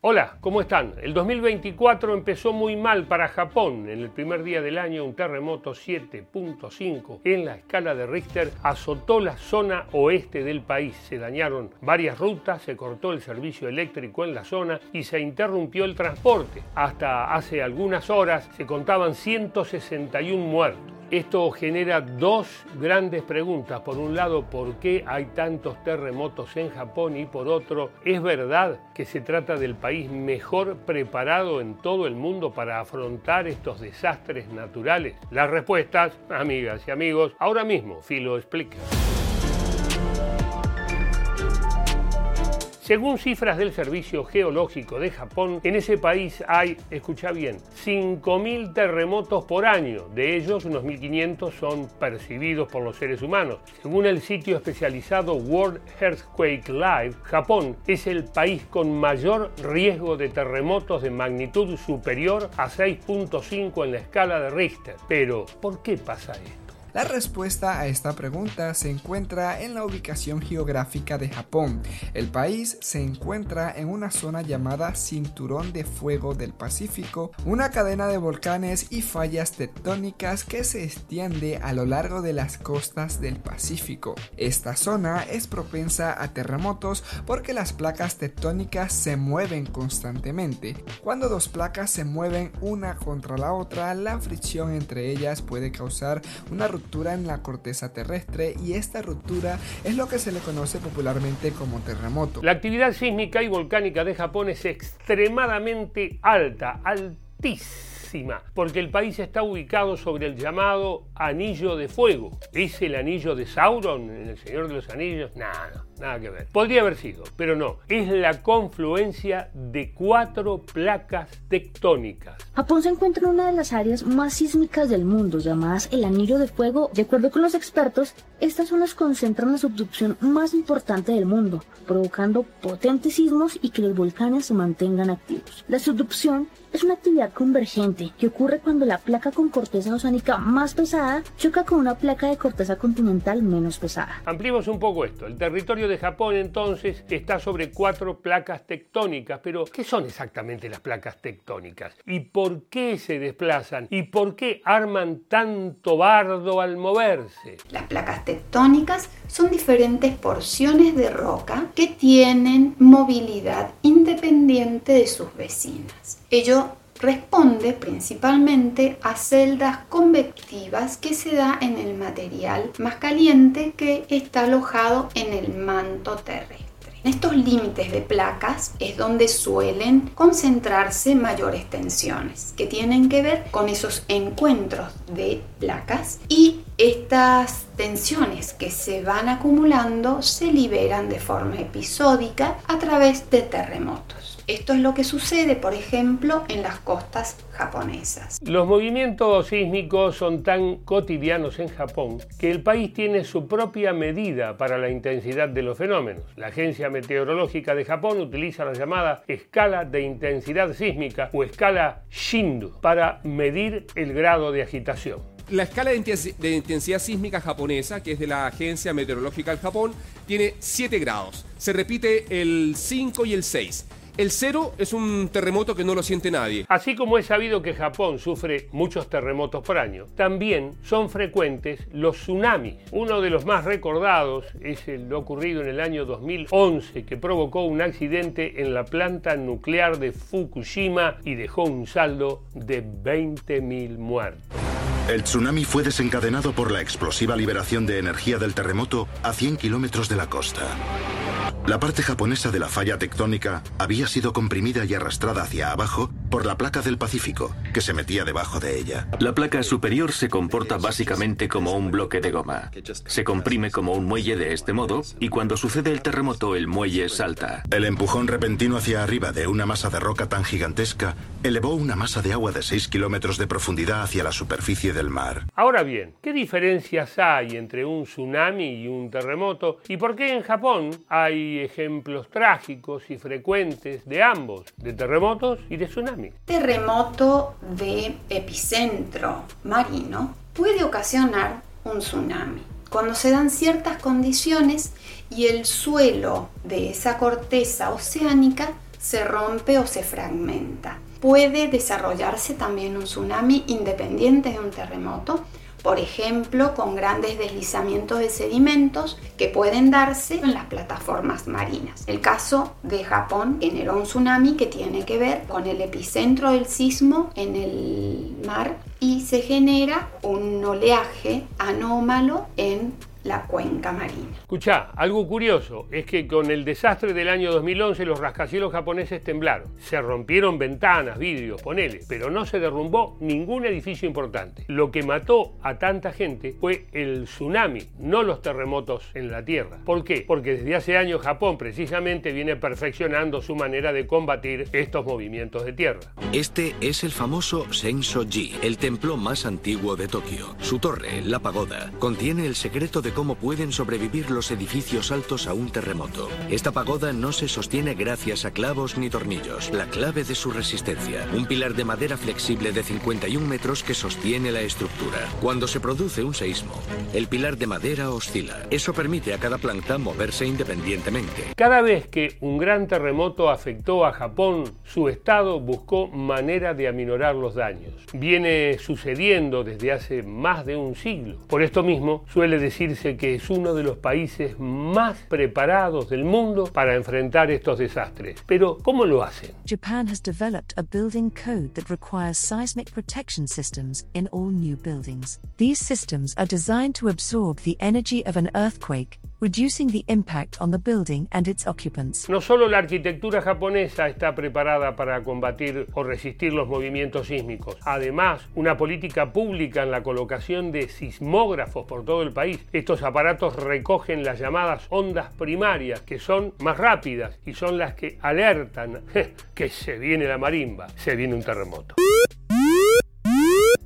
Hola, ¿cómo están? El 2024 empezó muy mal para Japón. En el primer día del año, un terremoto 7.5 en la escala de Richter azotó la zona oeste del país. Se dañaron varias rutas, se cortó el servicio eléctrico en la zona y se interrumpió el transporte. Hasta hace algunas horas se contaban 161 muertos. Esto genera dos grandes preguntas. Por un lado, ¿por qué hay tantos terremotos en Japón? Y por otro, ¿es verdad que se trata del país mejor preparado en todo el mundo para afrontar estos desastres naturales? Las respuestas, amigas y amigos, ahora mismo Filo explica. Según cifras del Servicio Geológico de Japón, en ese país hay, escucha bien, 5.000 terremotos por año. De ellos, unos 1.500 son percibidos por los seres humanos. Según el sitio especializado World Earthquake Live, Japón es el país con mayor riesgo de terremotos de magnitud superior a 6.5 en la escala de Richter. Pero, ¿por qué pasa esto? La respuesta a esta pregunta se encuentra en la ubicación geográfica de Japón. El país se encuentra en una zona llamada Cinturón de Fuego del Pacífico, una cadena de volcanes y fallas tectónicas que se extiende a lo largo de las costas del Pacífico. Esta zona es propensa a terremotos porque las placas tectónicas se mueven constantemente. Cuando dos placas se mueven una contra la otra, la fricción entre ellas puede causar una en la corteza terrestre y esta ruptura es lo que se le conoce popularmente como terremoto. La actividad sísmica y volcánica de Japón es extremadamente alta, altísima porque el país está ubicado sobre el llamado Anillo de Fuego. ¿Es el anillo de Sauron en El Señor de los Anillos? Nada, nada que ver. Podría haber sido, pero no. Es la confluencia de cuatro placas tectónicas. Japón se encuentra en una de las áreas más sísmicas del mundo, llamadas el Anillo de Fuego. De acuerdo con los expertos, estas zonas concentran la subducción más importante del mundo, provocando potentes sismos y que los volcanes se mantengan activos. La subducción es una actividad convergente que ocurre cuando la placa con corteza oceánica más pesada choca con una placa de corteza continental menos pesada. Ampliemos un poco esto. El territorio de Japón entonces está sobre cuatro placas tectónicas, pero ¿qué son exactamente las placas tectónicas? ¿Y por qué se desplazan? ¿Y por qué arman tanto bardo al moverse? Las placas tectónicas son diferentes porciones de roca que tienen movilidad independiente de sus vecinas. Ello responde principalmente a celdas convectivas que se da en el material más caliente que está alojado en el manto terrestre. En estos límites de placas es donde suelen concentrarse mayores tensiones que tienen que ver con esos encuentros de placas y estas tensiones que se van acumulando se liberan de forma episódica a través de terremotos. Esto es lo que sucede, por ejemplo, en las costas japonesas. Los movimientos sísmicos son tan cotidianos en Japón que el país tiene su propia medida para la intensidad de los fenómenos. La Agencia Meteorológica de Japón utiliza la llamada escala de intensidad sísmica o escala Shindu para medir el grado de agitación. La escala de intensidad sísmica japonesa, que es de la Agencia Meteorológica del Japón, tiene 7 grados. Se repite el 5 y el 6. El cero es un terremoto que no lo siente nadie. Así como es sabido que Japón sufre muchos terremotos por año, también son frecuentes los tsunamis. Uno de los más recordados es el ocurrido en el año 2011 que provocó un accidente en la planta nuclear de Fukushima y dejó un saldo de 20.000 muertos. El tsunami fue desencadenado por la explosiva liberación de energía del terremoto a 100 kilómetros de la costa. La parte japonesa de la falla tectónica había sido comprimida y arrastrada hacia abajo por la placa del Pacífico, que se metía debajo de ella. La placa superior se comporta básicamente como un bloque de goma. Se comprime como un muelle de este modo y cuando sucede el terremoto el muelle salta. El empujón repentino hacia arriba de una masa de roca tan gigantesca elevó una masa de agua de 6 kilómetros de profundidad hacia la superficie del mar. Ahora bien, ¿qué diferencias hay entre un tsunami y un terremoto? ¿Y por qué en Japón hay ejemplos trágicos y frecuentes de ambos, de terremotos y de tsunamis. Terremoto de epicentro marino puede ocasionar un tsunami cuando se dan ciertas condiciones y el suelo de esa corteza oceánica se rompe o se fragmenta. Puede desarrollarse también un tsunami independiente de un terremoto, por ejemplo, con grandes deslizamientos de sedimentos que pueden darse en las plataformas marinas. El caso de Japón generó un tsunami que tiene que ver con el epicentro del sismo en el mar y se genera un oleaje anómalo en la cuenca marina. Escuchá, algo curioso es que con el desastre del año 2011 los rascacielos japoneses temblaron. Se rompieron ventanas, vidrios, ponele, pero no se derrumbó ningún edificio importante. Lo que mató a tanta gente fue el tsunami, no los terremotos en la Tierra. ¿Por qué? Porque desde hace años Japón precisamente viene perfeccionando su manera de combatir estos movimientos de tierra. Este es el famoso Senso-ji, el templo más antiguo de Tokio. Su torre, la pagoda, contiene el secreto de cómo pueden sobrevivir los edificios altos a un terremoto. Esta pagoda no se sostiene gracias a clavos ni tornillos. La clave de su resistencia, un pilar de madera flexible de 51 metros que sostiene la estructura. Cuando se produce un seísmo, el pilar de madera oscila. Eso permite a cada planta moverse independientemente. Cada vez que un gran terremoto afectó a Japón, su Estado buscó manera de aminorar los daños. Viene sucediendo desde hace más de un siglo. Por esto mismo suele decirse que es uno de los países más preparados del mundo para enfrentar estos desastres. Pero, ¿cómo lo hacen? Japan has developed a building code that requires seismic protection systems in all new buildings. These systems are designed to absorb the energy of an earthquake reducing the impact on the building and its occupants. No solo la arquitectura japonesa está preparada para combatir o resistir los movimientos sísmicos, además, una política pública en la colocación de sismógrafos por todo el país. Estos aparatos recogen las llamadas ondas primarias, que son más rápidas y son las que alertan que se viene la marimba, se viene un terremoto.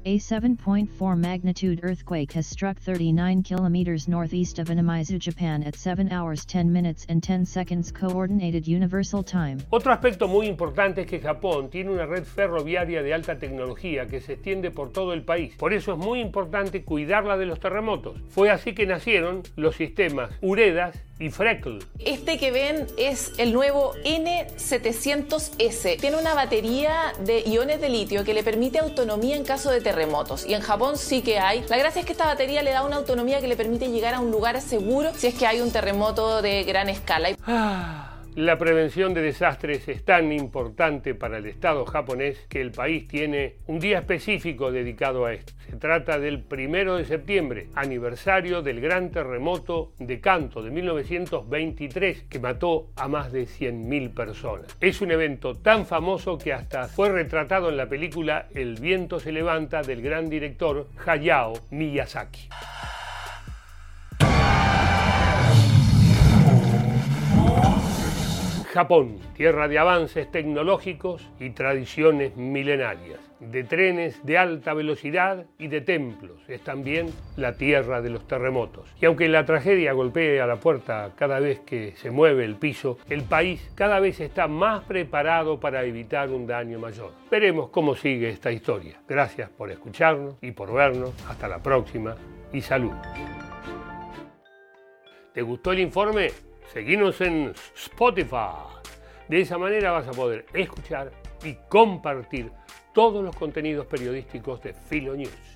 A 7.4 magnitude earthquake has struck 39 kilometers northeast of Inamizu, Japan at 7 hours 10 minutes and 10 seconds coordinated universal time. Otro aspecto muy importante es que Japón tiene una red ferroviaria de alta tecnología que se extiende por todo el país. Por eso es muy importante cuidarla de los terremotos. Fue así que nacieron los sistemas Uredas y Freckle. Este que ven es el nuevo N700S. Tiene una batería de iones de litio que le permite autonomía en caso de terremotos. Y en Japón sí que hay. La gracia es que esta batería le da una autonomía que le permite llegar a un lugar seguro si es que hay un terremoto de gran escala. La prevención de desastres es tan importante para el Estado japonés que el país tiene un día específico dedicado a esto. Se trata del primero de septiembre, aniversario del gran terremoto de Kanto de 1923 que mató a más de 100.000 personas. Es un evento tan famoso que hasta fue retratado en la película El viento se levanta del gran director Hayao Miyazaki. Japón, tierra de avances tecnológicos y tradiciones milenarias, de trenes de alta velocidad y de templos. Es también la tierra de los terremotos. Y aunque la tragedia golpee a la puerta cada vez que se mueve el piso, el país cada vez está más preparado para evitar un daño mayor. Veremos cómo sigue esta historia. Gracias por escucharnos y por vernos. Hasta la próxima y salud. ¿Te gustó el informe? Seguinos en Spotify. De esa manera vas a poder escuchar y compartir todos los contenidos periodísticos de Filo News.